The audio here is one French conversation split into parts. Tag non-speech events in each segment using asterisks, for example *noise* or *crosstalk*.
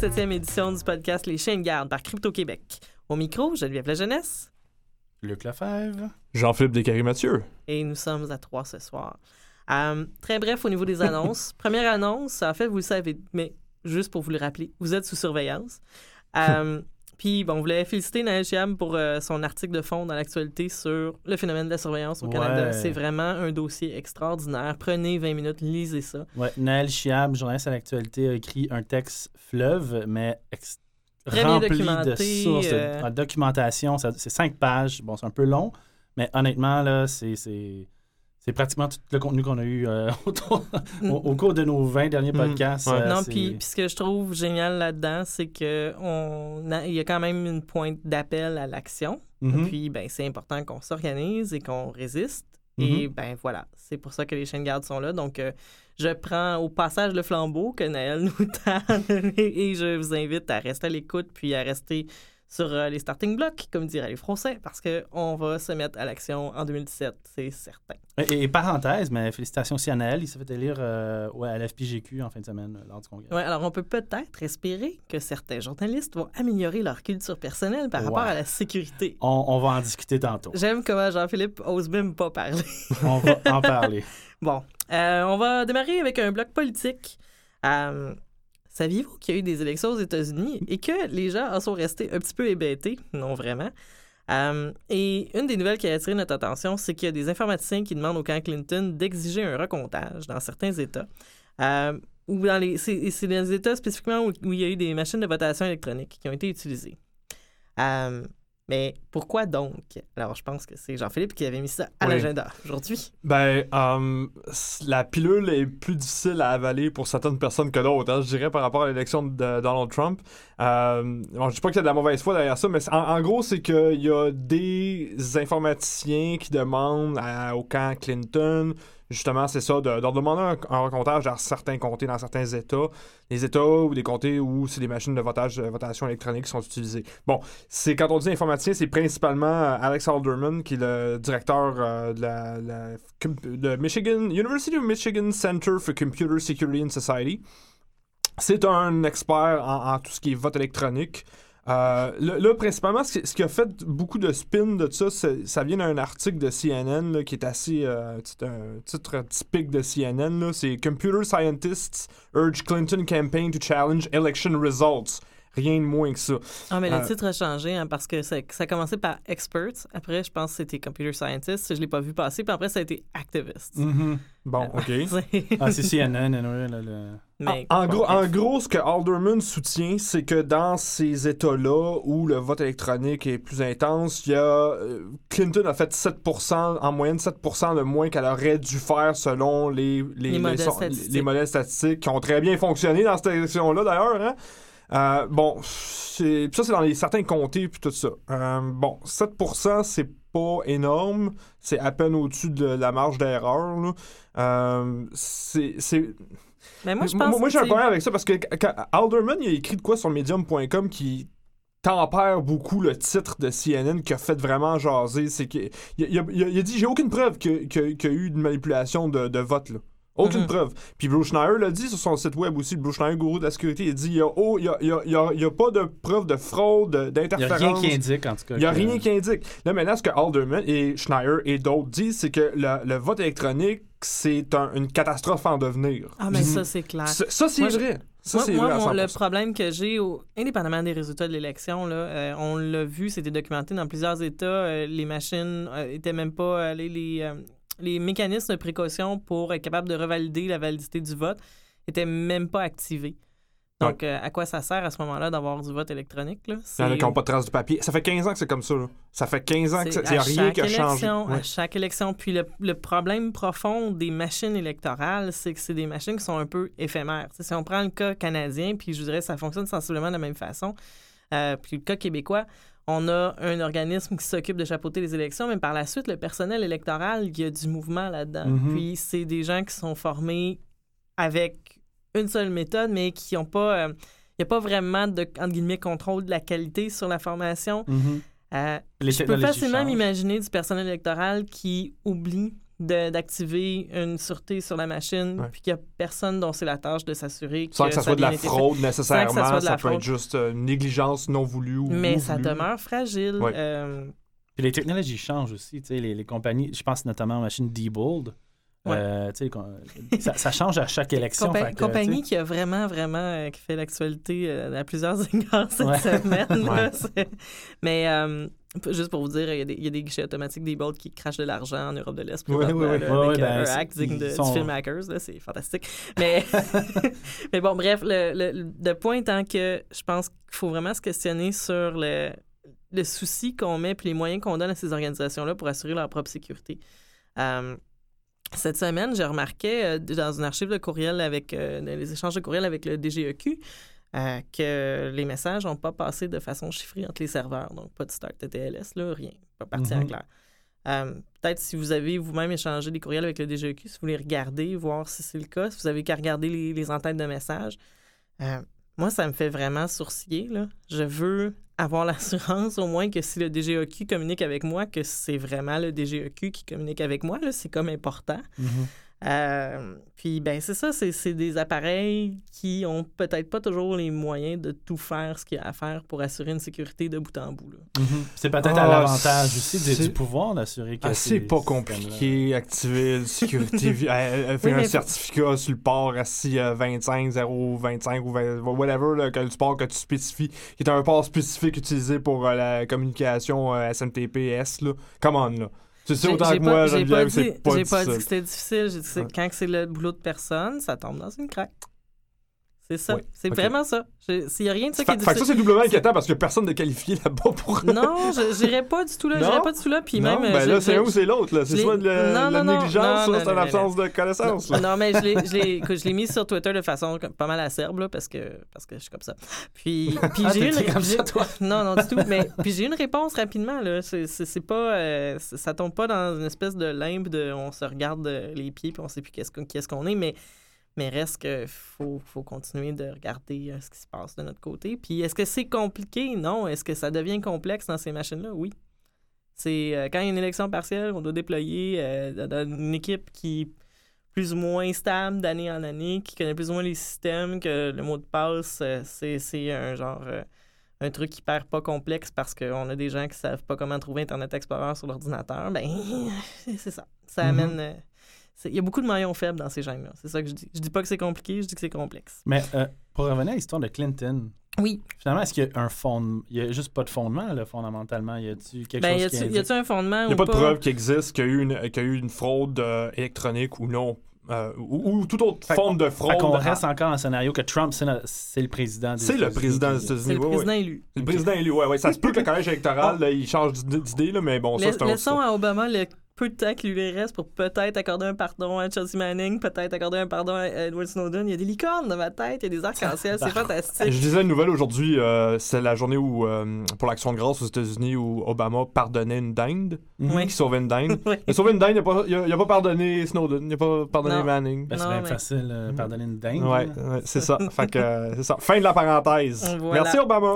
27e édition du podcast Les Chiens de garde par Crypto-Québec. Au micro, Geneviève La Jeunesse. Luc Lefebvre. Jean-Philippe Descaries-Mathieu. Et nous sommes à trois ce soir. Euh, très bref au niveau des annonces. *laughs* Première annonce, en fait, vous le savez, mais juste pour vous le rappeler, vous êtes sous surveillance. Euh, puis, bon, on voulait féliciter Naël Chiam pour euh, son article de fond dans l'actualité sur le phénomène de la surveillance au Canada. C'est vraiment un dossier extraordinaire. Prenez 20 minutes, lisez ça. Ouais, Naël Chiab, journaliste à l'actualité, a écrit un texte fleuve, mais Très rempli de sources, de- euh. de documentation. Ça- C'est cinq pages. Bon, c'est un peu long, mais honnêtement, là, c'est. C'est- pratiquement tout le contenu qu'on a eu euh, *laughs* autour- au, au cours de nos 20 derniers Mm, podcasts. ouais. euh, non, puis puis ce que je trouve génial là-dedans, c'est que on a- il y a quand même une pointe d'appel à l'action. Mhm. Puis, ben, c'est important qu'on s'organise et qu'on résiste. Et ben voilà, c'est pour ça que les chaînes gardes sont là. Donc, euh, je prends au passage le flambeau que Naël *laughs* nous tend et je vous invite à rester à l'écoute puis à rester sur euh, les starting blocks, comme diraient les Français, parce qu'on va se mettre à l'action en 2017, c'est certain. Et, et parenthèse, mais félicitations aussi à Naël. Il s'est fait élire euh, ouais, à l'FPGQ en fin de semaine euh, lors du congrès. Ouais, alors on peut peut-être espérer que certains journalistes vont améliorer leur culture personnelle par rapport à la sécurité. On, on va en discuter tantôt. J'aime comment Jean-Philippe ose même pas parler. *laughs* on va en parler. Bon, euh, on va démarrer avec un bloc politique. Saviez-vous qu'il y a eu des élections aux États-Unis et que les gens en sont restés un petit peu hébétés? Non, vraiment. Euh, et une des nouvelles qui a attiré notre attention, c'est qu'il y a des informaticiens qui demandent au camp Clinton d'exiger un recomptage dans certains États. Euh, ou dans les, c'est, c'est dans les États spécifiquement où, il y a eu des machines de votation électronique qui ont été utilisées. Euh, mais pourquoi donc? Alors, je pense que c'est Jean-Philippe qui avait mis ça à Oui. l'agenda aujourd'hui. Ben, euh, la pilule est plus difficile à avaler pour certaines personnes que d'autres, hein, je dirais, par rapport à l'élection de Donald Trump. Euh, bon, je dis pas qu'il y a de la mauvaise foi derrière ça, mais en gros, c'est qu'il y a des informaticiens qui demandent à- au camp Clinton, justement, c'est ça, de, demander un, un dans certains comtés, dans certains États. Les États ou des comtés où c'est des machines de votage, de votation électronique qui sont utilisées. Bon, c'est quand on dit informaticien, c'est principalement euh, Alex Alderman, qui est le directeur euh, de la, Michigan, University of Michigan Center for Computer Security and Society. C'est un expert en, en tout ce qui est vote électronique. Euh, là, principalement, ce qui, a fait beaucoup de spin de ça, c'est- ça vient d'un article de CNN qui est assez. euh, un titre typique de CNN. C'est Computer Scientists Urge Clinton Campaign to Challenge Election Results. Rien de moins que ça. Ah, mais le Euh, titre a changé hein, parce que ça, ça a commencé par experts. Après, je pense que c'était computer scientist. Je l'ai pas vu passer. Puis après, ça a été activist. Mhm. Bon, OK. *laughs* C'est- Ah, c'est CNN, le- mais, En, en bon, gros, en gros, ce que Alderman soutient, c'est que dans ces États-là où le vote électronique est plus intense, il y a euh, Clinton a fait 7%, en moyenne 7% de moins qu'elle aurait dû faire selon les, les, Les modèles statistiques. les modèles statistiques qui ont très bien fonctionné dans cette élection-là d'ailleurs. Hein? Euh, bon, c'est- ça c'est dans les certains comtés puis tout ça. Euh, bon, 7% c'est pas énorme, c'est à peine au-dessus de la marge d'erreur. Euh, c'est c'est- Mais moi, je moi, pense moi, j'ai un problème avec ça parce que quand Alderman il a écrit de quoi sur medium.com qui tempère beaucoup le titre de CNN qui a fait vraiment jaser. C'est il, a- il il dit j'ai aucune preuve qu'il y a eu une manipulation de, de vote là. Aucune Mhm. preuve. Puis Bruce Schneier l'a dit sur son site web aussi, Bruce Schneier, gourou de la sécurité, il a dit il y a, oh, a, pas de preuve de fraude, de- Il n'y a d'interférence. rien qui indique, en tout cas. Il n'y a que- rien qui indique. Là, maintenant, ce que Alderman et Schneier et d'autres disent, c'est que le, le vote électronique, c'est un- une catastrophe en devenir. Ah, mais ça, c'est clair. Ça, ça, c'est vrai. Ça, moi, vrai le 100%. problème que j'ai, au- indépendamment des résultats de l'élection, là, euh, on l'a vu, c'était documenté dans plusieurs États. euh, les machines euh, étaient même pas. euh, les, les, mécanismes de précaution pour être capable de revalider la validité du vote étaient même pas activés. Donc, euh, à quoi ça sert à ce moment-là d'avoir du vote électronique? Là? Il y en a qui n'ont pas de trace du papier. Ça fait 15 ans que c'est comme ça. là. Ça fait 15 ans que C'est ça- il n'y a à rien chaque qui a changé. Ouais. À chaque élection. Puis le, le problème profond des machines électorales, c'est que c'est des machines qui sont un peu éphémères. Si on prend le cas canadien, puis je dirais que ça fonctionne sensiblement de la même façon, euh, puis le cas québécois, on a un organisme qui s'occupe de chapeauter les élections, mais par la suite, le personnel électoral, il y a du mouvement là-dedans. Mhm. Puis c'est des gens qui sont formés avec une seule méthode, mais qui n'ont pas... euh, il n'y a pas vraiment de, entre guillemets, contrôle de la qualité sur la formation. Mhm. Euh, Les je peux facilement m'imaginer du personnel électoral qui oublie d'activer une sûreté sur la machine, Ouais. puis qu'il n'y a personne dont c'est la tâche de s'assurer que, Sans que ça soit de la fraude nécessairement, soit de ça la peut fraude. être juste euh, une négligence non voulue ou Mais ou ça voulue. demeure fragile. Ouais. Euh, Puis les technologies changent aussi. tu sais, Les, les compagnies, je pense notamment aux machines Diebold. Ouais. Euh, ça, ça change à chaque *laughs* élection. Compa- fait que, compagnie qui a vraiment, vraiment, euh, qui fait l'actualité euh, à plusieurs *laughs* égards cette Ouais. semaine. là, Ouais. c'est- *laughs* Mais juste pour vous dire, il y, a des, il y a des guichets automatiques des bots qui crachent de l'argent en Europe de l'Est. Là, Ouais, avec ben, un hack digne de, sont- du film Hackers. C'est fantastique. Mais, mais bon, bref, le, le, le point étant que je pense qu'il faut vraiment se questionner sur le, le souci qu'on met puis les moyens qu'on donne à ces organisations-là pour assurer leur propre sécurité. Cette semaine, j'ai remarqué euh, dans une archive de courriel avec euh, les échanges de courriel avec le DGEQ euh, que les messages n'ont pas passé de façon chiffrée entre les serveurs. Donc, pas de start de TLS, là, rien. Pas parti en Mhm. clair. Euh, Peut-être si vous avez vous-même échangé des courriels avec le DGEQ, si vous voulez regarder, voir si c'est le cas, si vous avez qu'à regarder les, les entêtes de messages. Moi, ça me fait vraiment sourciller. Là. Je veux avoir *laughs* l'assurance au moins que si le DGEQ communique avec moi, que c'est vraiment le DGEQ qui communique avec moi. C'est comme important. Mhm. Euh, puis, ben, c'est ça, c'est c'est des appareils qui ont peut-être pas toujours les moyens de tout faire ce qu'il y a à faire pour assurer une sécurité de bout en bout. là. Mhm. C'est peut-être Ah, à l'avantage aussi du- du pouvoir d'assurer que Ah, c'est pas compliqué, activer une sécurité, *laughs* elle fait Oui, un mais- certificat sur le port assis à 25, 0, 25 ou 20, whatever, là, que le port que tu spécifies, qui est un port spécifique utilisé pour euh, la communication euh, SMTP-S, là. Come on, là. Tu sais J'ai- autant que pas- moi, Geneviève, pas dit, c'est pas j'ai pas dit que c'était difficile. J'ai dit que c'est- quand c'est le boulot de personne, ça tombe dans une craque. C'est ça. Oui, C'est vraiment ça. S'il y a rien de ça qui est fait que ça, difficile. c'est doublement inquiétant parce que personne n'est qualifié là-bas pour. *laughs* Non, je j'irais pas du tout là. Non? J'irais pas du tout là. Puis non, même. ben euh, là, c'est un ou c'est l'autre, là. C'est soit de la, Non, la non, non, négligence, soit c'est une absence de connaissance. Non, mais *laughs* je l'ai, mis sur Twitter de façon pas mal acerbe, là, parce que, parce que je suis comme ça. Puis, *laughs* puis Ah, j'ai une... comme ça, toi? Non, non, du tout. Mais puis j'ai une réponse rapidement, là. C'est, pas... euh, ça tombe pas dans une espèce de limbe de on se regarde euh, les pieds puis on sait plus qu'est-ce, qu'on- qui est-ce qu'on est, mais... Mais reste que faut, faut continuer de regarder euh, ce qui se passe de notre côté. Puis est-ce que c'est compliqué? Non. Est-ce que ça devient complexe dans ces machines-là? Oui. C'est euh, quand il y a une élection partielle, on doit déployer euh, une équipe qui est plus ou moins stable d'année en année, qui connaît plus ou moins les systèmes, que le mot de passe, c'est, c'est un genre un truc hyper pas complexe parce qu'on a des gens qui savent pas comment trouver Internet Explorer sur l'ordinateur. Ben *laughs* c'est ça. Ça Mhm. amène. Il y a beaucoup de maillons faibles dans ces gènes-là. C'est ça que je dis. Je dis pas que c'est compliqué, je dis que c'est complexe. Mais euh, pour revenir à l'histoire de Clinton, Oui. finalement, est-ce qu'il y a un fondement Il y a juste pas de fondement, là, fondamentalement? Y a-tu quelque Ben, y chose qui y a-tu un fondement Il n'y a pas de preuve qu'il existe, qu'il y a eu une, qu'il y a eu une fraude euh, électronique ou non. euh, ou, ou toute autre Fait forme de Fait fraude. qu'on à- reste encore dans un scénario que Trump, c'est, le président des C'est le États-Unis président des États-Unis. C'est le président élu. C'est le président élu, ouais, ouais. Ça se peut que le collège électoral, là, il change d'id- d'idée, là, mais bon, ça, c'est un autre Laissons à Obama le peu de temps qui lui reste pour peut-être accorder un pardon à Chelsea Manning, peut-être accorder un pardon à Edward Snowden. Il y a des licornes dans ma tête, il y a des arcs-en-ciel, c'est *laughs* fantastique. Je disais une nouvelle aujourd'hui, euh, c'est la journée où, euh, pour l'Action de grâce aux États-Unis, où Obama pardonnait une dinde, Mhm. Oui. qui sauvait une dinde. *laughs* Oui. Il a sauvé une dinde, il n'a pas, pas pardonné Snowden, il n'a pas pardonné Non. Manning. Ben, c'est bien mais- facile, euh, pardonner une dingue. Ouais, c'est ça. *laughs* Fait que, euh, c'est ça. Fin de la parenthèse. Voilà. Merci Obama.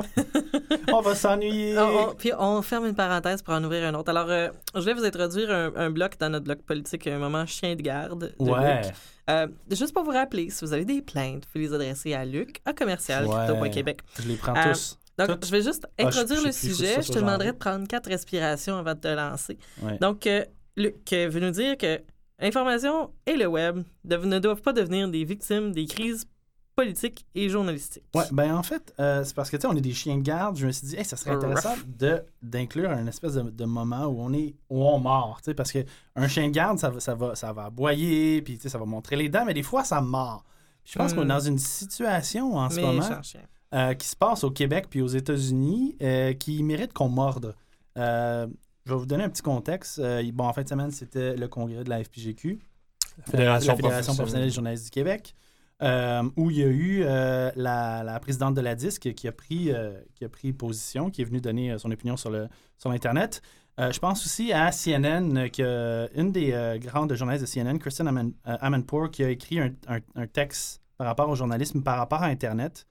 On va s'ennuyer. Puis on ferme une parenthèse pour en ouvrir un autre. Alors, euh, je vais vous introduire un, un bloc dans notre bloc politique, un moment chien de garde. de Ouais. Luc. Euh, juste pour vous rappeler, si vous avez des plaintes, vous pouvez les adresser à Luc, à commercial, Ouais. crypto.québec. Je les prends Euh, tous. Donc, je vais juste Ah, je- introduire je le sujet. Je te demanderai ai. de prendre quatre respirations avant de te lancer. Ouais. Donc, euh, Luc veut nous dire que l'information et le web ne doivent pas devenir des victimes des crises politiques et journalistiques. Ouais, ben en fait, euh, c'est parce que tu sais, on est des chiens de garde. Je me suis dit, hey, ça serait intéressant de, d'inclure un espèce de, de moment où on est où on mord, tu sais, parce que un chien de garde, ça, va- ça va, ça va aboyer, puis tu sais, ça va montrer les dents, mais des fois, ça mord. Je pense Hmm. qu'on est dans une situation en ce moment euh, qui se passe au Québec puis aux États-Unis euh, qui mérite qu'on morde. Euh, je vais vous donner un petit contexte. Euh, bon, en fin de semaine, c'était le congrès de la FPGQ, Fédération la Fédération professionnelle. professionnelle des journalistes du Québec, euh, où il y a eu euh, la, présidente de la DISC qui a pris, euh, qui a pris position, qui est venue donner euh, son opinion sur, le, sur l'Internet. Euh, je pense aussi à CNN, euh, que une des euh, grandes journalistes de CNN, Kristen Aman- euh, Amanpour, qui a écrit un, un- texte par rapport au journalisme, par rapport à Internet,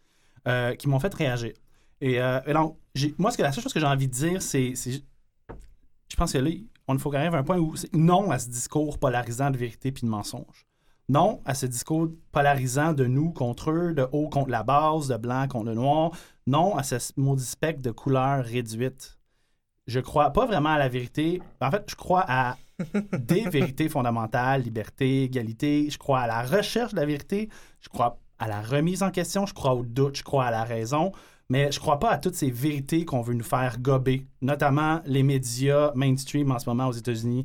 euh, qui m'ont fait réagir. Et, euh, donc, moi, ce que, la seule chose que j'ai envie de dire, c'est, je pense que là, on faut qu'on arrive à un point où c'est non à ce discours polarisant de vérité puis de mensonge. Non à ce discours polarisant de nous contre eux, de haut contre la base, de blanc contre le noir. Non à ce maudit spectre de couleurs réduites. Je crois pas vraiment à la vérité. En fait, je crois à *laughs* des vérités fondamentales, liberté, égalité. Je crois à la recherche de la vérité. Je crois à la remise en question. Je crois au doute. Je crois à la raison. Mais je crois pas à toutes ces vérités qu'on veut nous faire gober, notamment les médias mainstream en ce moment aux États-Unis.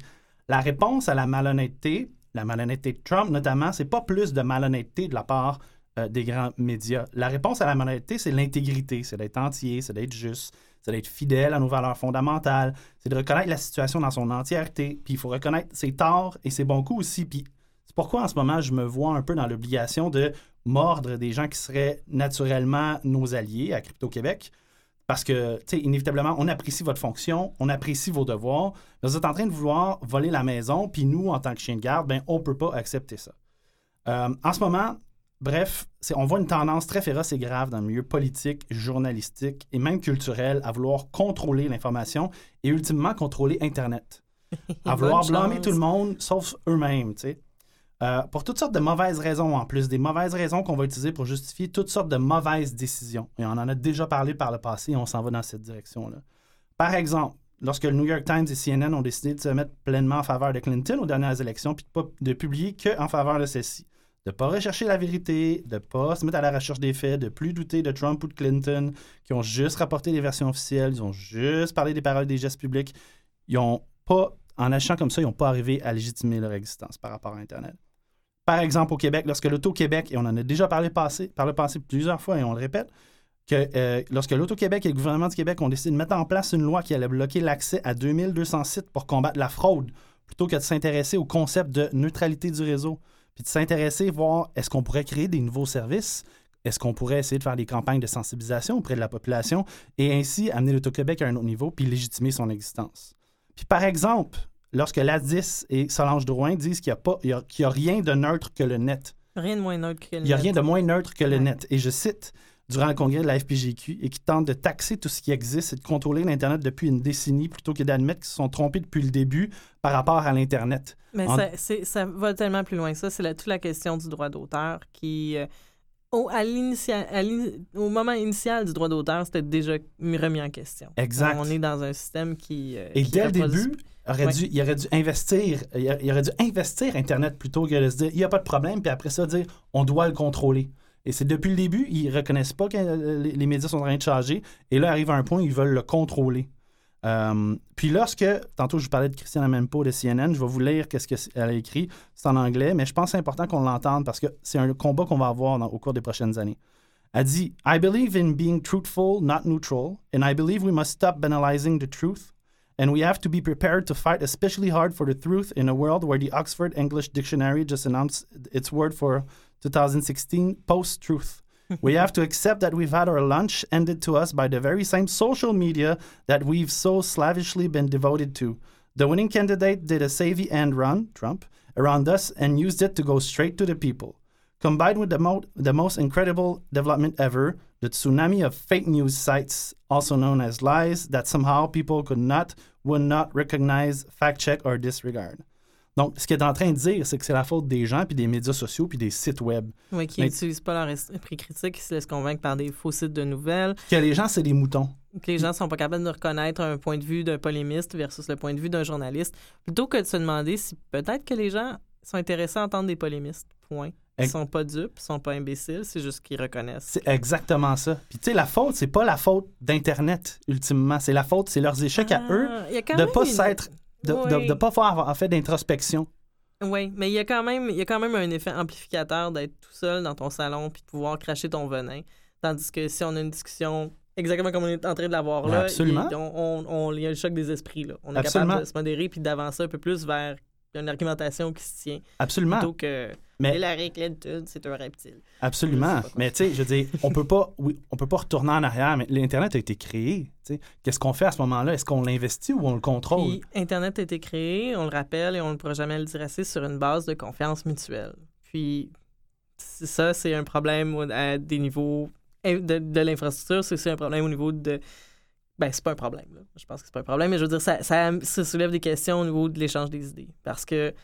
La réponse à la malhonnêteté, la malhonnêteté de Trump notamment, c'est pas plus de malhonnêteté de la part euh, des grands médias. La réponse à la malhonnêteté, c'est l'intégrité, c'est d'être entier, c'est d'être juste, c'est d'être fidèle à nos valeurs fondamentales, c'est de reconnaître la situation dans son entièreté, puis il faut reconnaître ses torts et ses bons coups aussi. Puis c'est pourquoi en ce moment, je me vois un peu dans l'obligation de mordre des gens qui seraient naturellement nos alliés à Crypto-Québec. Parce que, tu sais, inévitablement, on apprécie votre fonction, on apprécie vos devoirs. Mais vous êtes en train de vouloir voler la maison, puis nous, en tant que chien de garde, ben, on ne peut pas accepter ça. Euh, en ce moment, bref, on voit une tendance très féroce et grave dans le milieu politique, journalistique et même culturel à vouloir contrôler l'information et ultimement contrôler Internet. à *laughs* vouloir blâmer tout le monde, sauf eux-mêmes, tu sais. Euh, pour toutes sortes de mauvaises raisons en plus, des mauvaises raisons qu'on va utiliser pour justifier toutes sortes de mauvaises décisions. Et on en a déjà parlé par le passé et on s'en va dans cette direction-là. Par exemple, lorsque le New York Times et CNN ont décidé de se mettre pleinement en faveur de Clinton aux dernières élections, puis de, de publier qu'en faveur de celle-ci, de ne pas rechercher la vérité, de ne pas se mettre à la recherche des faits, de plus douter de Trump ou de Clinton, qui ont juste rapporté les versions officielles, ils ont juste parlé des paroles des gestes publics, ils ont pas, en agissant comme ça, ils n'ont pas arrivé à légitimer leur existence par rapport à Internet. Par exemple, au Québec, lorsque l'Auto-Québec, et on en a déjà parlé passé, par le passé plusieurs fois et on le répète, que euh, lorsque l'Auto-Québec et le gouvernement du Québec ont décidé de mettre en place une loi qui allait bloquer l'accès à 2200 sites pour combattre la fraude, plutôt que de s'intéresser au concept de neutralité du réseau, puis de s'intéresser, voir est-ce qu'on pourrait créer des nouveaux services, est-ce qu'on pourrait essayer de faire des campagnes de sensibilisation auprès de la population et ainsi amener l'Auto-Québec à un autre niveau puis légitimer son existence. Puis par exemple, lorsque l'ADIS et Solange Drouin disent qu'il n'y a, a, rien de neutre que le net. Rien de moins neutre que le net. Il n'y a rien de moins neutre que le net. Et je cite, durant le congrès de la FPGQ, et qui tente de taxer tout ce qui existe et de contrôler l'Internet depuis une décennie plutôt que d'admettre qu'ils se sont trompés depuis le début par rapport à l'Internet. Mais ça, ça, va tellement plus loin que ça. C'est toute la question du droit d'auteur qui... Euh, au, à au moment initial du droit d'auteur, c'était déjà remis en question. Exact. On est dans un système qui. Euh, et qui dès le début, aurait dû, il aurait dû investir, il aurait dû investir Internet plutôt que de se dire il n'y a pas de problème, puis après ça, dire on doit le contrôler. Et c'est depuis le début, ils ne reconnaissent pas que les médias sont en train de changer. Et là, arrive un point où ils veulent le contrôler. Euh, puis lorsque, tantôt je vous parlais de Christiane Mempo de CNN, je vais vous lire qu'est-ce qu'elle a écrit. C'est en anglais, mais je pense que c'est important qu'on l'entende parce que c'est un combat qu'on va avoir au cours des prochaines années. Elle dit I believe in being truthful, not neutral, and I believe we must stop banalizing the truth, and we have to be prepared to fight especially hard for the truth in a world where the Oxford English Dictionary just announced its word for 2016 post truth. We have to accept that we've had our lunch ended to us by the very same social media that we've so slavishly been devoted to. The winning candidate did a savvy end run, Trump, around us and used it to go straight to the people. Combined with the, mo- the most incredible development ever, the tsunami of fake news sites, also known as lies, that somehow people could not, would not recognize, fact check, or disregard. Donc, ce qu'il est en train de dire, c'est que c'est la faute des gens, puis des médias sociaux, puis des sites web. Oui, qui n'utilisent pas leur esprit critique, qui se laissent convaincre par des faux sites de nouvelles. Que les gens, c'est des moutons. Que les gens sont pas capables de reconnaître un point de vue d'un polémiste versus le point de vue d'un journaliste. Plutôt que de se demander si peut-être que les gens sont intéressés à entendre des polémistes. Point. Ils sont pas dupes, ils sont pas imbéciles, c'est juste qu'ils reconnaissent. C'est exactement ça. Puis tu sais, la faute, c'est pas la faute d'Internet, ultimement. C'est la faute, c'est leurs échecs à eux ah, de pas s'être de ne pas faire en fait d'introspection. Oui, mais il y, a quand même, il y a quand même un effet amplificateur d'être tout seul dans ton salon puis de pouvoir cracher ton venin. Tandis que si on a une discussion exactement comme on est en train de l'avoir là, Absolument. Il, on, on, il y a le choc des esprits. Là. On est capable de se modérer puis d'avancer un peu plus vers une argumentation qui se tient. Absolument. Plutôt que mais Hillary Clinton, c'est un reptile. Absolument. Mais tu sais, je veux dire, on peut pas, oui, on peut pas retourner en arrière, mais l'Internet a été créé. Qu'est-ce qu'on fait à ce moment-là? Est-ce qu'on l'investit ou on le contrôle? Puis, Internet a été créé, on le rappelle et on ne pourra jamais le dire assez, sur une base de confiance mutuelle. Puis ça, c'est un problème à des niveaux de, de l'infrastructure, c'est aussi un problème au niveau de ben, c'est pas un problème. là. Je pense que c'est pas un problème, mais je veux dire, ça, ça, ça soulève des questions au niveau de l'échange des idées. Parce que,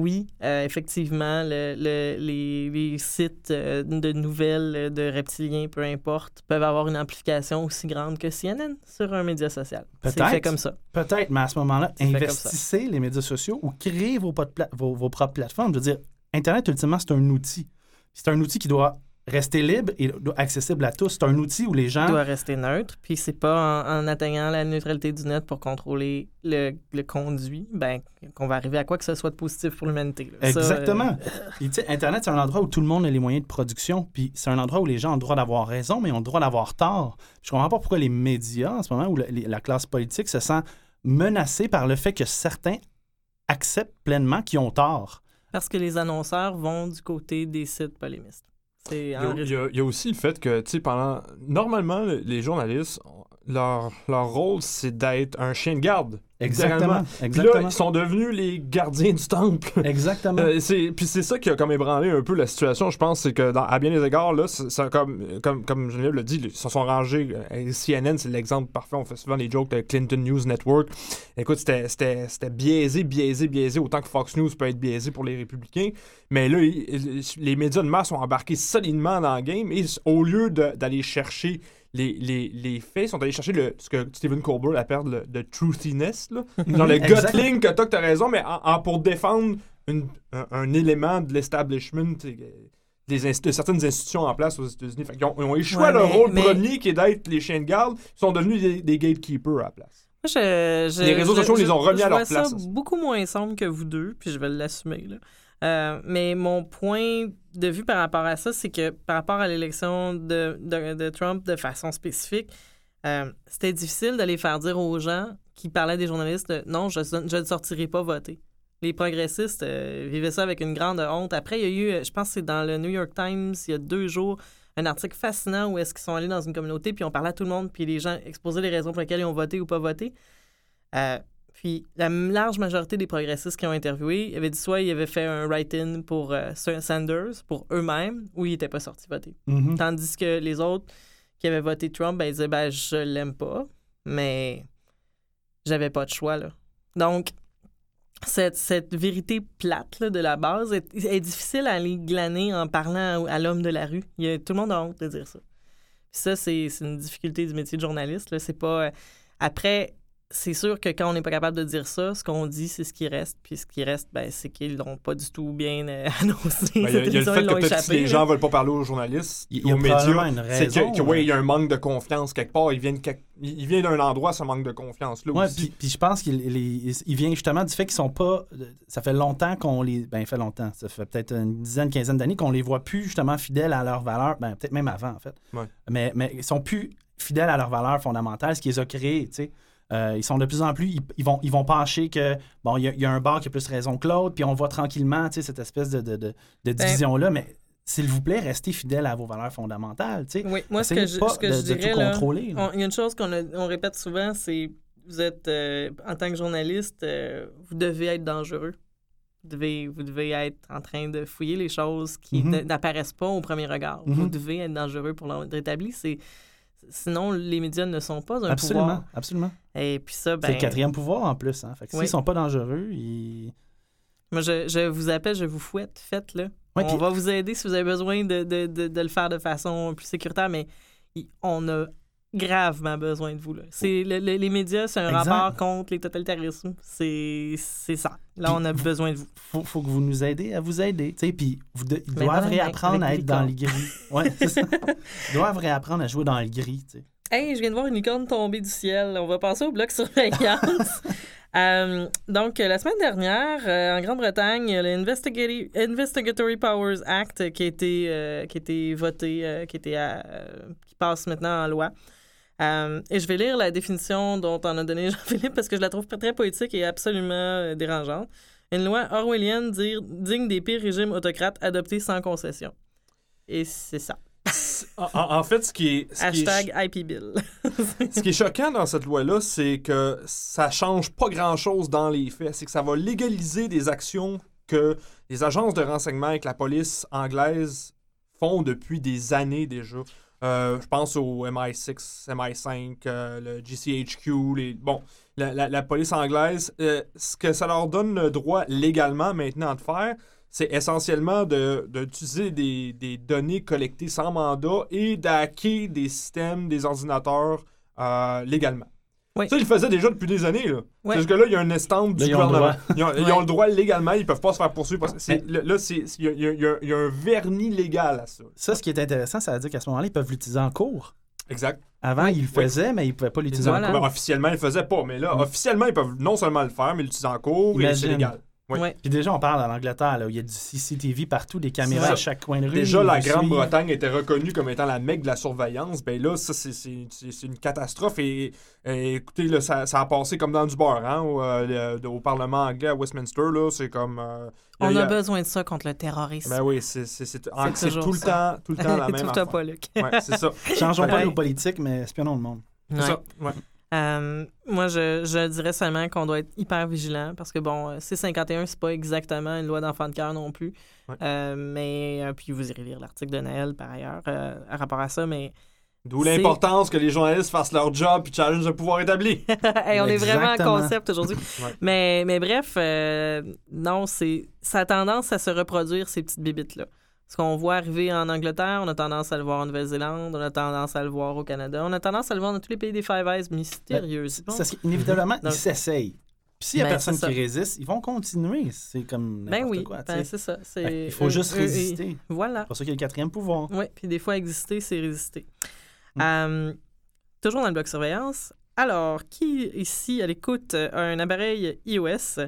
oui, euh, effectivement, le- le- les, les sites euh, de nouvelles euh, de reptiliens, peu importe, peuvent avoir une amplification aussi grande que CNN sur un média social. Peut-être. fait comme ça. Peut-être, mais à ce moment-là, investissez les médias sociaux ou créez vos propres plateformes. Je veux dire, Internet, ultimement, c'est un outil. C'est un outil qui doit rester libre et accessible à tous. C'est un outil où les Il gens... doit rester neutre, puis c'est pas en, en atteignant la neutralité du net pour contrôler le, le conduit, ben, qu'on va arriver à quoi que ce soit de positif pour l'humanité. là. Ça, euh, Exactement. Internet, c'est un endroit où tout le monde a les moyens de production. Puis c'est un endroit où les gens ont le droit d'avoir raison, mais ont le droit d'avoir tort. Je comprends pas pourquoi les médias, en ce moment, ou la classe politique se sent menacée par le fait que certains acceptent pleinement qu'ils ont tort. Parce que les annonceurs vont du côté des sites polémistes. C'est Il y, a, il y aussi le fait que, tu sais, pendant. Normalement, le- les journalistes, leur, leur rôle, c'est d'être un chien de garde. littéralement. Puis là, Exactement. ils sont devenus les gardiens du temple. *laughs* Exactement. Euh, c'est- puis c'est ça qui a comme ébranlé un peu la situation, je pense, c'est que dans- à bien des égards, là, comme, comme, comme Geneviève l'a dit, ils se sont rangés. euh, CNN, c'est l'exemple parfait. On fait souvent les jokes de Clinton News Network. Écoute, c'était- c'était c'était biaisé, biaisé, biaisé, autant que Fox News peut être biaisé pour les républicains. Mais là, les médias de masse ont embarqué solidement dans le game et au lieu de- d'aller chercher les, les, les faits, sont allés chercher le, ce que Stephen Colbert appelle le, le truthiness, là. genre le Exact. gutling que t'as que t'as raison, mais en, en- pour défendre une- un, un élément de l'establishment des de certaines institutions en place aux États-Unis. Ils ont échoué à leur mais- rôle mais- premier qui est d'être les chiens de garde. Ils sont devenus des, des gatekeepers à la place. Moi, je- je- Les réseaux je- sociaux je- les ont remis je à leur vois ça place. beaucoup moins sombre que vous deux, puis je vais l'assumer. Euh, mais mon point de vue par rapport à ça, c'est que par rapport à l'élection de, de, Trump de façon spécifique, euh, c'était difficile de les faire dire aux gens qui parlaient des journalistes de, non, je, ne sortirai pas voter. Les progressistes euh, vivaient ça avec une grande honte. Après, il y a eu, euh, je pense que c'est dans le New York Times, il y a deux jours, un article fascinant où est-ce qu'ils sont allés dans une communauté, puis on parlait à tout le monde, puis les gens exposaient les raisons pour lesquelles ils ont voté ou pas voté. Euh, puis la large majorité des progressistes qui ont interviewé avaient dit soit ils avaient fait un write-in pour euh, Sanders, pour eux-mêmes, ou ils n'étaient pas sortis voter. Mhm. Tandis que les autres qui avaient voté Trump, ben, ils disaient ben, je l'aime pas, mais j'avais pas de choix. Là. Donc, cette, cette vérité plate là, de la base est, est difficile à aller glaner en parlant à, à l'homme de la rue. Il y a, tout le monde a honte de dire ça. Puis ça, c'est une difficulté du métier de journaliste. C'est pas. euh, Après, c'est sûr que quand on n'est pas capable de dire ça, ce qu'on dit, c'est ce qui reste. Puis ce qui reste, ben, c'est qu'ils l'ont pas du tout bien euh, *laughs* annoncé. Ben, Il y a, y le fait ils que échappé, les gens veulent pas parler aux journalistes, Il y a aux médias, c'est que, raison, que, ouais, hein. il y a un manque de confiance quelque part. Il vient, de quelque- il il vient d'un endroit, ce manque de confiance là Ouais, aussi. puis, puis je pense qu'il il, il- il vient justement du fait qu'ils sont pas. Ça fait longtemps qu'on les. Ben, fait longtemps. Ça fait peut-être une dizaine, quinzaine d'années qu'on les voit plus justement fidèles à leurs valeurs. Ben, peut-être même avant, en fait. Ouais. Mais, mais ils sont plus fidèles à leurs valeurs fondamentales, ce qui les a créés, tu sais. Euh, ils sont de plus en plus, ils, ils vont, ils vont pencher que, bon, il y, a- il y a un bar qui a plus raison que l'autre, puis on voit tranquillement, tu sais, cette espèce de, de, de- Ben de division-là. Mais s'il vous plaît, restez fidèles à vos valeurs fondamentales, tu sais. Oui, moi, ce que je, ce que de, je dirais, là, là. il y a une chose qu'on on répète souvent, c'est vous êtes, euh, en tant que journaliste, euh, vous devez être dangereux. Vous devez, vous devez être en train de fouiller les choses qui Mhm. n- n'apparaissent pas au premier regard. Vous Mhm. devez être dangereux pour l'ordre établi. C'est, sinon, les médias ne sont pas un Absolument, pouvoir. absolument. Et puis ça, ben, C'est le quatrième pouvoir en plus. Hein. Fait que Oui. s'ils sont pas dangereux, ils... moi, je, je vous appelle, je vous fouette, faites-le. Ouais, on va vous aider si vous avez besoin de, de, de, de le faire de façon plus sécuritaire, mais on a gravement besoin de vous. Là. C'est, le- le- les médias, c'est un Exact. rapport contre les totalitarismes. C'est, c'est ça. Là, on a besoin de vous. faut, faut que vous nous aidiez à vous aider. Puis vous de- ils Mais doivent réapprendre à être dans le gris. Ouais, c'est ça. Ils doivent réapprendre à jouer dans le gris. tu sais. Hey, je viens de voir une licorne tomber du ciel. On va passer au bloc surveillance. *laughs* Euh, donc, la semaine dernière, euh, en Grande-Bretagne, il y a l'Investigatory Investigatory Powers Act euh, qui a été, euh, qui a été voté, euh, qui, a été, euh, passe maintenant en loi. Euh, et je vais lire la définition dont on a donné *laughs* Jean-Philippe parce que je la trouve très poétique et absolument euh, dérangeante. Une loi orwellienne dire- digne des pires régimes autocrates adoptés sans concession. Et c'est ça. En, en- en fait, ce qui est, ce qui est Hashtag IP Bill. *laughs* Ce qui est choquant dans cette loi-là, c'est que ça change pas grand-chose dans les faits. C'est que ça va légaliser des actions que les agences de renseignement et que la police anglaise font depuis des années déjà. Euh, je pense au MI6, MI5, euh, le GCHQ, les, bon, la, police anglaise. Euh, ce que ça leur donne le droit légalement maintenant de faire, c'est essentiellement de- d'utiliser des, des données collectées sans mandat et d'hacker des systèmes, des ordinateurs euh, légalement. Oui. Ça, ils le faisaient déjà depuis des années. Là. Ouais. C'est juste que là, il y a un estampe du gouvernement. Ils ont, ils Ouais. ont le droit légalement, ils peuvent pas se faire poursuivre. parce que c'est- là, là, c'est- il y, a- il y a- il y a- il y a un vernis légal à ça. Ça, ce qui est intéressant, ça veut dire qu'à ce moment-là, ils peuvent l'utiliser en cours. Exact. Avant, ils le faisaient, mais ils ne pouvaient pas l'utiliser Voilà. en Ben, cours. officiellement, ils le faisaient pas, mais là, Mm. officiellement, ils peuvent non seulement le faire, mais l'utiliser en cours et c'est légal. Oui. Ouais. Puis déjà, on parle en Angleterre, là, où il y a du CCTV partout, des caméras à chaque coin de rue. Déjà, la. Grande-Bretagne était reconnue comme étant la mecque de la surveillance. Ben là, ça, c'est- une catastrophe. Et, et écoutez, là, ça, ça a passé comme dans du beurre, hein, au, euh, le- au Parlement anglais à Westminster. là, C'est comme. euh, On a besoin de ça contre le terrorisme. Ben oui, c'est tout le ça. temps, tout le temps la *laughs* Tout même le affaire. temps pas, Luc. Ouais, c'est ça. Changeons pas Ouais. nos politiques, mais espionnons le monde. C'est Ouais. ça. Euh, moi, je, je dirais seulement qu'on doit être hyper vigilant parce que, bon, euh, C51, c'est pas exactement une loi d'enfant de cœur non plus. Ouais. Euh, mais, euh, puis vous irez lire l'article de Naël par ailleurs euh, à rapport à ça, mais D'où l'importance que les journalistes fassent leur job puis challenge le pouvoir établi. *laughs* Hey, on est vraiment en concept aujourd'hui. *laughs* Ouais. mais, mais bref, euh, non, c'est ça a tendance à se reproduire, ces petites bibites-là. Ce qu'on voit arriver en Angleterre, on a tendance à le voir en Nouvelle-Zélande, on a tendance à le voir au Canada, on a tendance à le voir dans tous les pays des Five Eyes mystérieusement. Ça, c'est- inévitablement, ils s'essayent. Puis s'il y a Ben, personne qui résiste, ils vont continuer. C'est comme Ben oui, quoi. ben, c'est ça. Fait qu'il faut eux- juste eux- résister. ils- Voilà. C'est pour ça qu'il y a le quatrième pouvoir. Oui, puis des fois, exister, c'est résister. Mm. Euh, toujours dans le bloc surveillance. Alors, qui ici, à l'écoute, a un appareil iOS?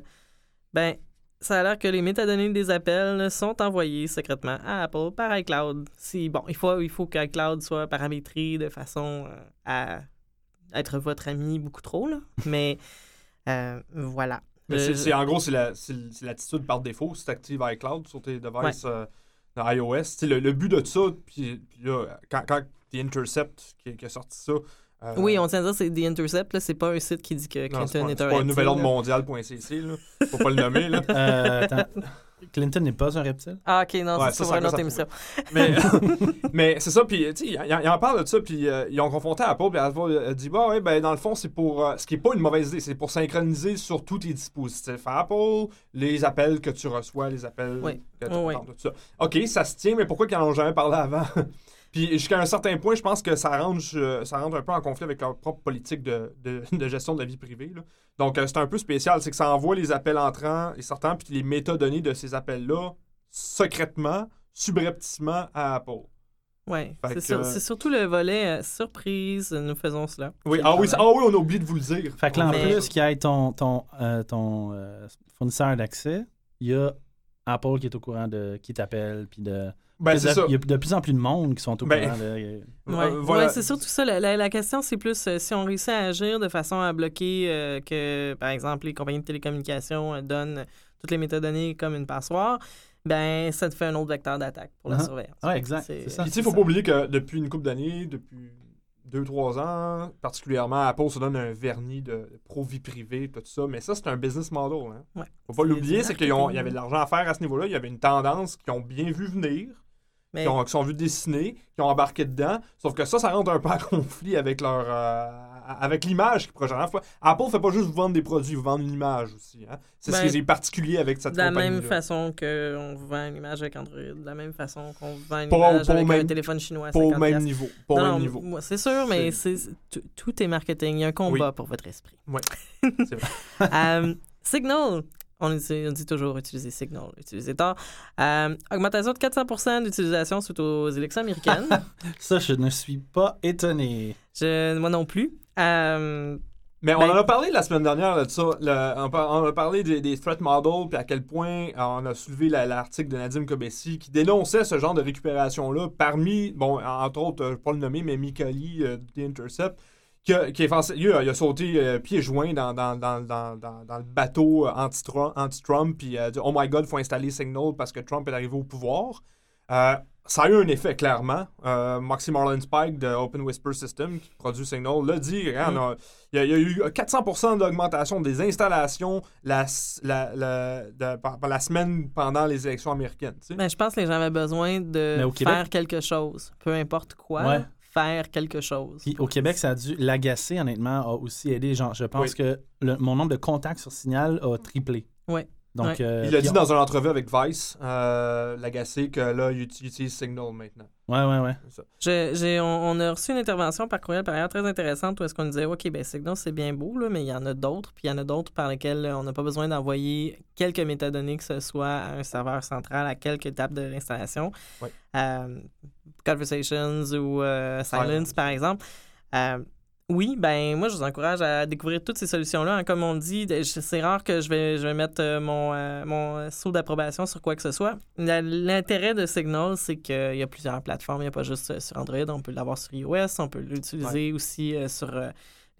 Ben, ça a l'air que les métadonnées des appels sont envoyées secrètement à Apple par iCloud. Si, bon, il faut, il faut qu'iCloud soit paramétré de façon euh, à être votre ami beaucoup trop, là. Mais euh, voilà. Mais c'est- en gros, c'est la- l'attitude par défaut si tu actives iCloud sur tes devices euh, iOS. Le, le but de ça, puis puis là, quand, quand The Intercept qui, qui a sorti ça. Euh, Oui, on tient à dire c'est The Intercept, là, c'est pas un site qui dit que non, c'est Clinton pas, est c'est un pas un reptile, nouvel ordre mondial.cc, là. Faut pas le nommer, là. Euh, attends. Clinton n'est pas un reptile? Ah, ok, non, Ouais, c'est pour une autre émission. Mais, *laughs* mais c'est ça, puis tu sais, ils ils en parlent de ça, puis euh, ils ont confronté Apple, puis Apple a dit, bah ouais, ben dans le fond, c'est pour, euh, ce qui est pas une mauvaise idée, c'est pour synchroniser sur tous tes dispositifs Apple, les appels que tu reçois, les appels Oui. que tu Oui, oui. entends, tout ça. Ok, ça se tient, mais pourquoi qu'ils en ont jamais parlé avant? *laughs* Puis jusqu'à un certain point, je pense que ça rentre, euh, ça rentre un peu en conflit avec leur propre politique de, de- *laughs* de gestion de la vie privée. là. Donc euh, c'est un peu spécial, c'est que ça envoie les appels entrants et sortants, puis les métadonnées de ces appels-là secrètement, subrepticement à Apple. Ouais, Fait c'est sur- surtout le volet euh, surprise, nous faisons cela. Oui, ah oui, ah oui, on a oublié de vous le dire. Fait que là, en Mais- plus qu'il y ait ton, ton, euh, ton euh, fournisseur d'accès, il y a Apple qui est au courant de qui t'appelle, puis de... Ben, c'est de- ça. Il y a de plus en plus de monde qui sont au Ben, courant de... Euh, *laughs* Ouais, voilà. Ouais, c'est surtout ça. La, la- la question, c'est plus euh, si on réussit à agir de façon à bloquer euh, que, par exemple, les compagnies de télécommunications euh, donnent toutes les métadonnées comme une passoire, ben ça te fait un autre vecteur d'attaque pour la Uh-huh. surveillance. Ouais, exact, c'est ça. Puis, tu sais, faut pas oublier que depuis une couple d'années, depuis 2-3 ans, particulièrement, Apple se donne un vernis de pro-vie privée, tout ça. Mais ça, c'est un business model. Hein. Ouais. Faut pas C'est l'oublier, c'est qu'il y avait de l'argent à faire à ce niveau-là. Il y avait une tendance qu'ils ont bien vu venir, Mais qui, ont, qui sont vus dessiner, qui ont embarqué dedans. Sauf que ça, ça rentre un peu en *laughs* conflit avec leur euh, avec l'image qu'ils projettent. Apple fait pas juste vous vendre des produits, vous vendre une image aussi. Hein. C'est ce Ben, qui est particulier avec cette de la compagnie même façon qu'on vend une image avec Android, de la même façon qu'on vend une image avec même- un téléphone chinois Pas au 50 même niveau. Pas Non, même niveau. moi, C'est sûr, mais c'est tout- tout est marketing. Il y a un combat pour votre esprit. Ouais, c'est vrai. *laughs* Euh, Signal. On dit, on dit toujours utiliser Signal, utiliser tard. Euh, augmentation de 400 d'utilisation suite aux élections américaines. *laughs* Ça, je ne suis pas étonné. Je, moi non plus. Euh, Mais on Ben- en a parlé la semaine dernière là, de ça. Le- on, a parlé des, des threat models, puis à quel point euh, on a soulevé la- l'article de Nadim Kobesi qui dénonçait ce genre de récupération-là parmi, bon, entre autres, je ne vais pas le nommer, mais Mikali euh, The Intercept, qui, a- qui est pensé- il, a, il a sauté euh, pieds joints dans, dans, dans, dans, dans, dans le bateau euh, anti-Trump, anti-Trump, puis euh, dit, Oh my god, il faut installer Signal parce que Trump est arrivé au pouvoir. Euh, ça a eu un effet, clairement. Euh, Moxie Marlin Spike de Open Whisper System, qui produit Signal, l'a dit. On a- il y, a, il y a eu 400% d'augmentation des installations la, la, la- de- par, par la semaine pendant les élections américaines. tu sais. ben, je pense que les gens avaient besoin Mais de faire quelque chose, peu importe quoi. Ouais. Faire quelque chose. Puis au Québec, ça a dû l'agacer, honnêtement, a aussi aidé. Genre, je pense Oui. que le- mon nombre de contacts sur Signal a triplé. Ouais. Donc, Ouais. euh, Il a dit on- dans une entrevue avec Vice, euh, l'agacé, que là, il uti- utilise Signal maintenant. Ouais, ouais, ouais. Je- j'ai- on, on a reçu une intervention par courriel par ailleurs très intéressante où est-ce qu'on disait OK, ben Signal, c'est bien beau, là, mais il y en a d'autres, puis il y en a d'autres par lesquels euh, on n'a pas besoin d'envoyer quelques métadonnées que ce soit à un serveur central à quelques étapes de l'installation. Ouais. Euh, Conversations ou euh, Silence, Silence. par exemple. Euh, oui, ben moi je vous encourage à découvrir toutes ces solutions-là. hein. Comme on dit, c'est rare que je vais, je vais mettre euh, mon, euh, mon saut d'approbation sur quoi que ce soit. L'intérêt de Signal, c'est qu'il y a plusieurs plateformes. Il n'y a pas juste euh, sur Android. On peut l'avoir sur iOS. On peut l'utiliser aussi euh, sur euh,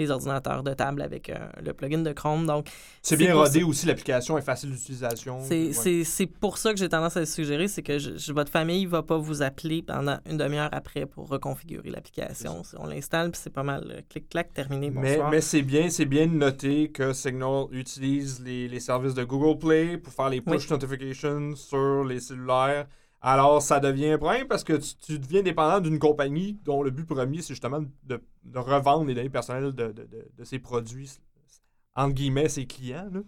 les ordinateurs de table avec euh, le plugin de Chrome. Donc, C'est bien rodé aussi, l'application est facile d'utilisation. c'est Ouais. c'est- c'est pour ça que j'ai tendance à le suggérer, c'est que je- votre famille ne va pas vous appeler pendant une demi-heure après pour reconfigurer l'application. On l'installe, puis c'est pas mal euh, clic-clac, terminé, Mais, bonsoir. mais c'est bien, c'est bien de noter que Signal utilise les, les services de Google Play pour faire les push notifications sur les cellulaires. Alors, ça devient un problème parce que tu, tu deviens dépendant d'une compagnie dont le but premier, c'est justement de, de revendre les données personnelles de, de, de, de ses produits, entre guillemets, ses clients. là.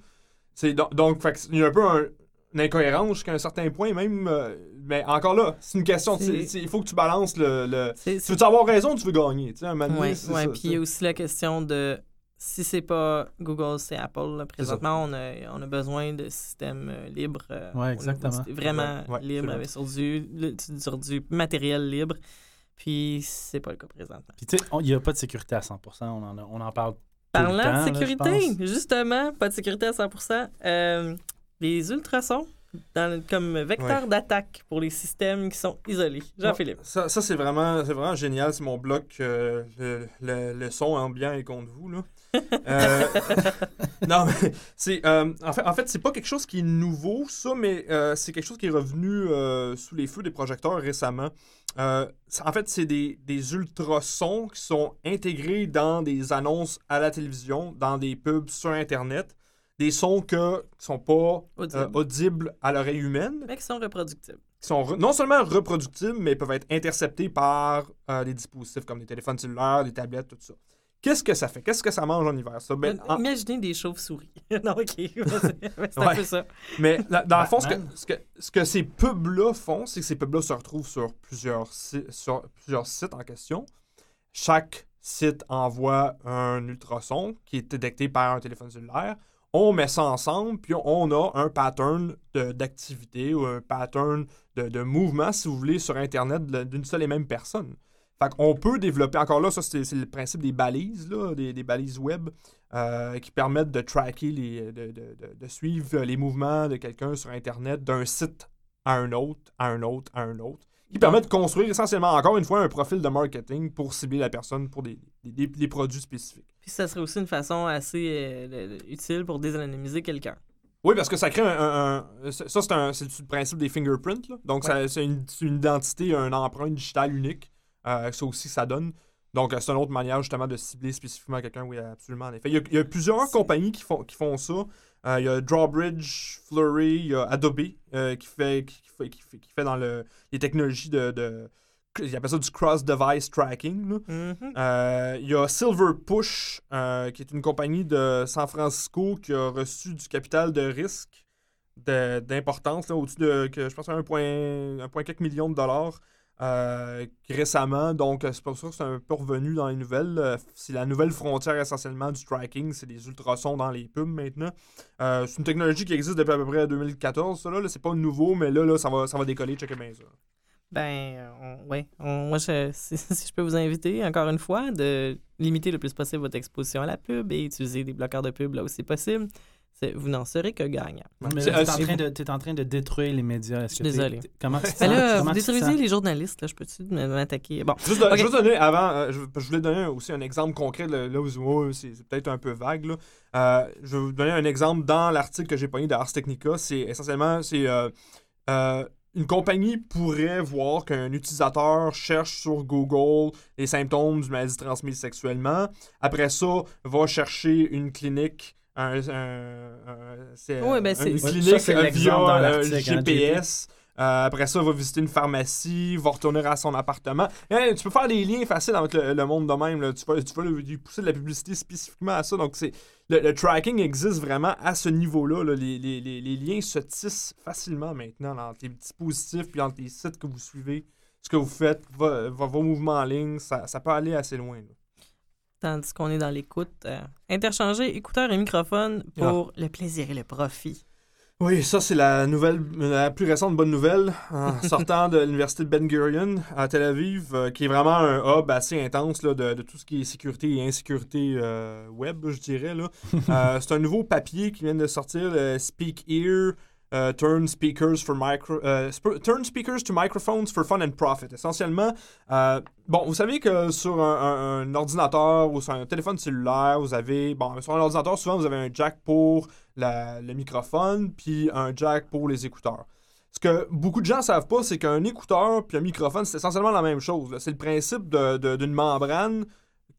C'est donc, donc fait que il y a un peu un- une incohérence jusqu'à un certain point, même. euh, mais encore là, c'est une question. Il faut que tu balances le. Tu veux avoir raison tu veux gagner? Tu sais, un moment donné, Ouais, c'est ouais. ça, Puis il y a aussi la question de si c'est pas Google, c'est Apple. là. Présentement, on a, on a besoin de systèmes euh, libres. euh, Ouais, exactement. Vraiment. Ouais, libres, avec- sur du, le- sur du matériel libre. Puis c'est pas le cas présentement. Puis tu sais, il n'y a pas de sécurité à 100%. On en, a- on en parle tout le Parlant temps, de sécurité, justement, pas de sécurité à 100%. euh, les ultrasons dans, comme vecteur d'attaque pour les systèmes qui sont isolés. Jean-Philippe. Ça, ça, c'est vraiment, c'est vraiment génial. C'est mon bloc. euh, le, le- le son ambiant est contre vous. Là. Euh, *laughs* non, mais c'est. euh, en fait, en fait c'est pas quelque chose qui est nouveau, ça, mais euh, c'est quelque chose qui est revenu sous les feux des projecteurs récemment. En fait, c'est des, des ultrasons qui sont intégrés dans des annonces à la télévision, dans des pubs sur Internet. Des sons que, qui sont pas Audible. audibles à l'oreille humaine Mais qui sont reproductibles. qui sont re- non seulement reproductibles, mais peuvent être interceptés par euh, des dispositifs comme des téléphones cellulaires, des tablettes, tout ça. Qu'est-ce que ça fait? Qu'est-ce que ça mange en hiver? Ça? Ben, en- Imaginez des chauves-souris. *laughs* non, OK. *laughs* c'est un Ouais. peu ça. mais la- dans le fond, ce que, ce, que, ce que ces pubs-là font, c'est que ces pubs-là se retrouvent sur plusieurs, si- sur plusieurs sites en question. Chaque site envoie un ultrason qui est détecté par un téléphone cellulaire. On met ça ensemble, puis on a un pattern de- d'activité ou un pattern de, de mouvement, si vous voulez, sur Internet d'une seule et même personne. Fait qu'on peut développer, encore là, ça c'est le principe des balises, là, des, des balises web, euh, qui permettent de tracker, les, de, de- de- de suivre les mouvements de quelqu'un sur Internet d'un site à un autre, à un autre, à un autre, qui permet de construire essentiellement, encore une fois, un profil de marketing pour cibler la personne pour des, des- produits spécifiques. Puis ça serait aussi une façon assez euh, utile pour désanonymiser quelqu'un. Oui, parce que ça crée un. un- un- ça, c'est le principe des fingerprints. là. Donc, c'est une, c'est une identité, un empreinte digitale unique. Euh, ça aussi, ça donne. Donc, euh, c'est une autre manière justement de cibler spécifiquement quelqu'un. Oui, absolument. En effet. Il y a, il y a plusieurs compagnies qui font, qui font ça. Euh, il y a Drawbridge, Flurry, il y a Adobe euh, qui, fait, qui, fait, qui, fait, qui fait dans le, les technologies de. de ils appellent ça du cross-device tracking. là. Mhm. Euh, Il y a Silver Push, qui est une compagnie de San Francisco qui a reçu du capital de risque d'importance, au-dessus de, que, je pense, 1,4 million de dollars euh, récemment. Donc, euh, c'est pour ça que c'est un peu revenu dans les nouvelles. Euh, C'est la nouvelle frontière essentiellement du tracking. C'est des ultrasons dans les pubs maintenant. C'est une technologie qui existe depuis à peu près 2014. Ça, là, c'est pas nouveau, mais là, là ça, va, ça va décoller. Checkez bien ça. Ben, on- ouais. On- moi, je- *laughs* si, si je peux vous inviter, encore une fois, de limiter le plus possible votre exposition à la pub et utiliser des bloqueurs de pub là où c'est possible, vous n'en serez que gagnant. Euh, t'es en, train de- détruire les médias. Désolé. Comment tu te sens? là, Comment tu détruisez les journalistes, là, je peux-tu m'attaquer? Bon, Juste, donner avant, euh, je, je voulais donner aussi un exemple concret. Là, là, vous oh, c'est c'est peut-être un peu vague. Là. Euh, je vais vous donner un exemple dans l'article que j'ai pogné de Ars Technica. C'est essentiellement c'est euh, euh, une compagnie pourrait voir qu'un utilisateur cherche sur Google les symptômes d'une maladie transmise sexuellement. Après ça, va chercher une clinique. Un, un- un- c'est, Ouais, ben, un- c'est- une clinique ça, c'est l'exemple dans via euh, hein, GPS Euh, après ça, va visiter une pharmacie, va retourner à son appartement. Hein, tu peux faire des liens faciles avec le, le monde de même. là. Tu vas, tu lui pousser de la publicité spécifiquement à ça. Donc, c'est le, le tracking existe vraiment à ce niveau-là. là. Les, les- les- les liens se tissent facilement maintenant entre les dispositifs puis entre les sites que vous suivez, ce que vous faites, vo- vo- vos mouvements en ligne. Ça, ça peut aller assez loin. là. Tandis qu'on est dans l'écoute. euh, interchanger écouteurs et microphones pour le plaisir et le profit. Oui, ça c'est la nouvelle, la plus récente bonne nouvelle en *laughs* sortant de l'université de Ben Gurion à Tel Aviv, euh, qui est vraiment un hub assez intense là, de, de tout ce qui est sécurité et insécurité euh, web, je dirais. Là. *laughs* Euh, c'est un nouveau papier qui vient de sortir, le Speak Ear. Euh, turn speakers for micro, euh, turn speakers to microphones for fun and profit. Essentiellement, euh, bon, vous savez que sur un, ordinateur ou sur un téléphone cellulaire, vous avez, bon, sur un ordinateur, souvent vous avez un jack pour la- le microphone, puis un jack pour les écouteurs. Ce que beaucoup de gens savent pas, c'est qu'un écouteur puis un microphone, c'est essentiellement la même chose. C'est le principe d'une membrane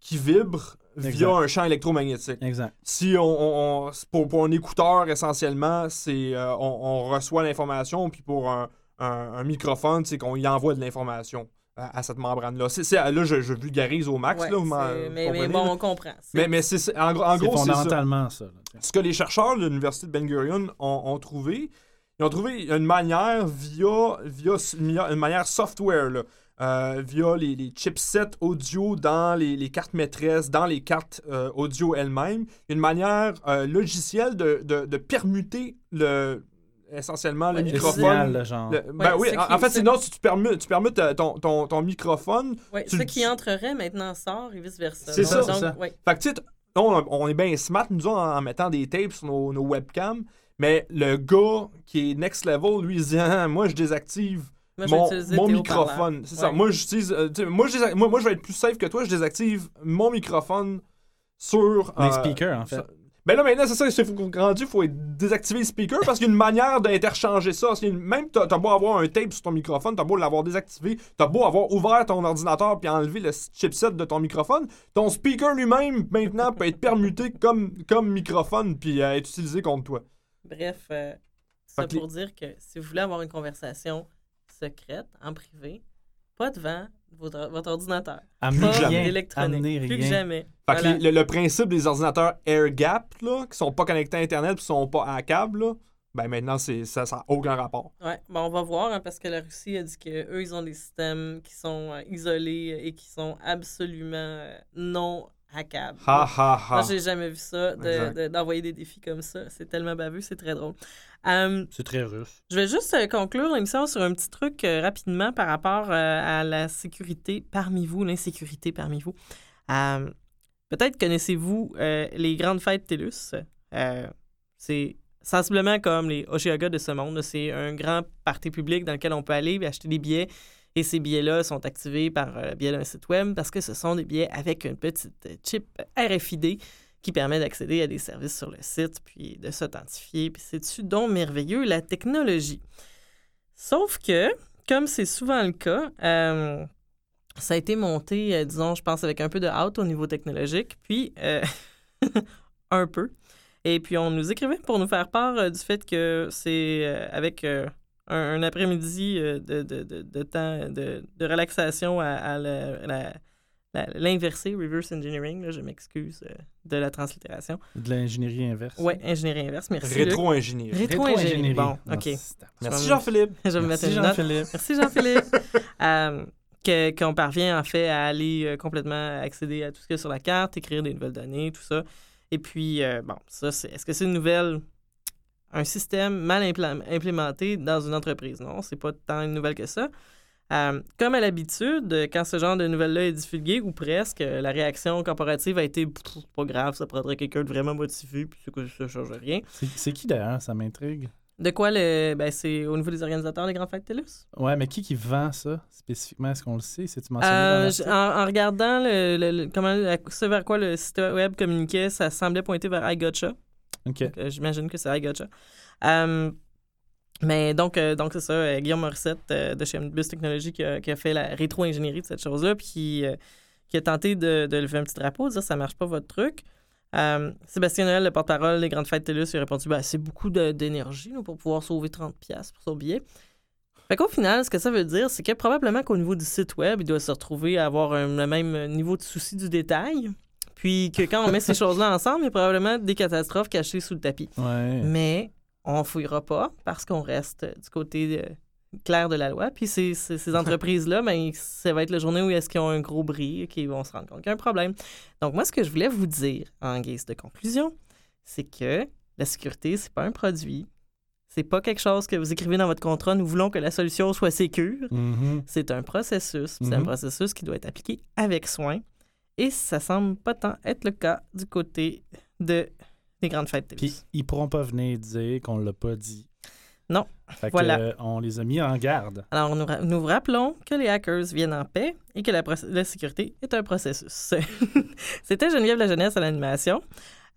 qui vibre via Exact. un champ électromagnétique. Exact. Si on, on- on- pour, pour un écouteur, essentiellement, c'est euh, on, on reçoit l'information, puis pour un, un- un microphone, c'est qu'on y envoie de l'information à, à cette membrane-là. C'est- c'est- là, je, je vulgarise au max. Ouais, là, vous mais, bon, là. on comprend. C'est- mais, mais c'est c'est- en, gros- en C'est gros, c'est ça. fondamentalement ça. là. Ce que les chercheurs de l'Université de Ben Gurion ont, ont trouvé, ils ont trouvé une manière via, via, via une manière software, là, euh, via les, les chipsets audio dans les, les cartes maîtresses, dans les cartes euh, audio elles-mêmes, une manière euh, logicielle de, de, de permuter le, essentiellement le Ouais, Le microphone. signal, là, genre. Le- ben Ouais, oui, en, qui- en fait, ce- c'est non, si tu permutes, tu permutes ton, ton, ton microphone. Ouais, tu ce le- qui entrerait maintenant sort et vice-versa. C'est ça, c'est donc, ça. ouais. Fait que, tu sais, on, on est bien smart, nous, en, en mettant des tapes sur nos, nos webcams. Mais le gars qui est next level, lui, il se dit Ah, *laughs* Moi, je désactive Moi, je vais mon, microphone. C'est ça. Moi, j'utilise. euh, moi, moi, moi, je vais être plus safe que toi. Je désactive mon microphone sur. Les euh, speakers, en fait. sur- Ben là, maintenant, c'est ça. Il faut, rendu, il faut désactiver le speaker parce qu'il y a une manière d'interchanger ça. Une- même, t'as t'as beau avoir un tape sur ton microphone, t'as beau l'avoir désactivé, t'as beau avoir ouvert ton ordinateur puis enlever le chipset de ton microphone, ton speaker lui-même, maintenant, peut être permuté comme, comme microphone puis euh, être utilisé contre toi. Bref, euh, les- pour dire que si vous voulez avoir une conversation secrète, en privé, pas devant votre, votre ordinateur. Amenez Pas d'électronique. Plus que jamais. Fait que Voilà. le, le principe des ordinateurs air gap, là, qui sont pas connectés à Internet qui sont pas à câble, là, ben maintenant, c'est, ça n'a aucun rapport. Ouais, bon, on va voir hein, parce que la Russie a dit qu'eux, ils ont des systèmes qui sont euh, isolés et qui sont absolument euh, non hackables. Ha ha ha. Moi, j'ai jamais vu ça, de- Exact. de- d'envoyer des défis comme ça. C'est tellement baveux, c'est très drôle. C'est très russe. je vais juste euh, conclure l'émission sur un petit truc euh, rapidement par rapport euh, à la sécurité parmi vous, l'insécurité parmi vous. Peut-être connaissez-vous les grandes fêtes TELUS. C'est sensiblement comme les Oshiaga de ce monde. C'est un grand party public dans lequel on peut aller et acheter des billets. Et ces billets-là sont activés par euh, le biais d'un site web parce que ce sont des billets avec une petite euh, chip RFID qui permet d'accéder à des services sur le site, puis de s'authentifier. Puis c'est-tu donc merveilleux, la technologie. Sauf que, comme c'est souvent le cas, euh, ça a été monté, disons, je pense, avec un peu de hâte au niveau technologique, puis euh, *laughs* un peu. Et puis on nous écrivait pour nous faire part du fait que c'est avec un, un après-midi euh, de, de, de, de temps de, de relaxation à, à la- la- la- l'inversé, reverse engineering, là, je m'excuse euh, de la translittération. De l'ingénierie inverse. Ouais, ingénierie inverse, merci. Rétro-ingénierie. Rétro-ingénierie. Bon, OK. Merci Je- Jean-Philippe. *laughs* Je vais me mettre Merci. Jean-Philippe. Merci Jean-Philippe. *laughs* Euh, que- qu'on parvient en fait à aller euh, complètement accéder à tout ce qu'il y a sur la carte, écrire des nouvelles données, tout ça. Et puis, euh, bon, ça, c'est, est-ce que c'est une nouvelle, un système mal implémenté dans une entreprise? Non, c'est pas tant une nouvelle que ça. Euh, comme à l'habitude, quand ce genre de nouvelle-là est divulgué, ou presque, la réaction corporative a été pas grave, ça prendrait quelqu'un de vraiment motivé, puis ça change rien. C'est qui d'ailleurs Ça m'intrigue? De quoi le. Ben, c'est au niveau des organisateurs des Grandes Fêtes TELUS? Ouais, mais qui qui vend ça spécifiquement? Est-ce qu'on le sait? C'est-tu mentionné Euh, en, en regardant le, le- le- comment, ce vers quoi le site web communiquait, ça semblait pointer vers iGotcha. Euh, J'imagine que c'est iGotcha. Euh, mais donc, euh, donc c'est ça, euh, Guillaume Morissette euh, de chez Omnibus Technologies qui a, fait la rétro-ingénierie de cette chose-là, puis qui, a tenté de, lever un petit drapeau, de dire ça marche pas votre truc. Euh, Sébastien Noël, le porte-parole des Grandes Fêtes TELUS, il a répondu ben, c'est beaucoup d'énergie pour pouvoir sauver 30$ pour son billet. Fait qu'au final, ce que ça veut dire, c'est que probablement qu'au niveau du site web, il doit se retrouver à avoir le même niveau de souci du détail. Puis que quand on met ces choses-là ensemble, il y a probablement des catastrophes cachées sous le tapis. Ouais. Mais on fouillera pas parce qu'on reste du côté euh, clair de la loi. Puis ces, ces, ces entreprises-là, ben, ça va être la journée où est-ce qu'ils ont un gros bris, qu'ils vont se rendre compte qu'il y a un problème. Donc moi, ce que je voulais vous dire en guise de conclusion, c'est que la sécurité, c'est pas un produit. C'est pas quelque chose que vous écrivez dans votre contrat. Nous voulons que la solution soit sécure. Mhm. C'est un processus. C'est un Mhm. processus qui doit être appliqué avec soin. Et ça semble pas tant être le cas du côté de, des grandes fêtes TELUS. Puis ils pourront pas venir dire qu'on l'a pas dit. Non. Fait que, Voilà. euh, on les a mis en garde. Alors, nous, nous vous rappelons que les hackers viennent en paix et que la sécurité est un processus. *laughs* C'était Geneviève La Jeunesse à l'animation.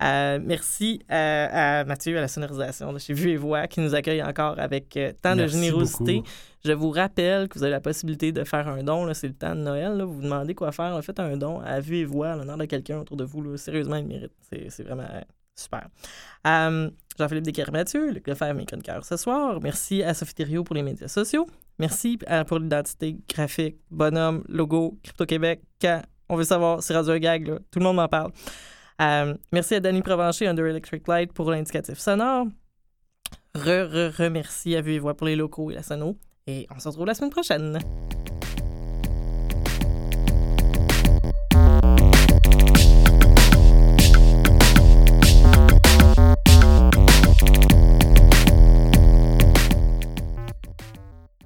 Euh, merci à, à Mathieu à la sonorisation de chez Vue et Voix qui nous accueille encore avec euh, tant de générosité. beaucoup. Je vous rappelle que vous avez la possibilité de faire un don. C'est le temps de Noël. là. Vous vous demandez quoi faire. là, Faites un don à Vue et Voix, à l'honneur de quelqu'un autour de vous. là. Sérieusement, il mérite. C'est vraiment euh, super. Euh, Jean-Philippe Descartes-Mathieu, Luc Lefebvre, mes chroniqueurs ce soir. Merci à Sophie Thériault pour les médias sociaux. Merci à- pour l'identité graphique, bonhomme, logo, Crypto-Québec. Quand on veut savoir, c'est Radio gag, là. tout le monde m'en parle. Euh, merci à Danny Provencher, Under Electric Light, pour l'indicatif sonore. Re, re, remercie à Vue et Voix pour les locaux et la sono. Et on se retrouve la semaine prochaine.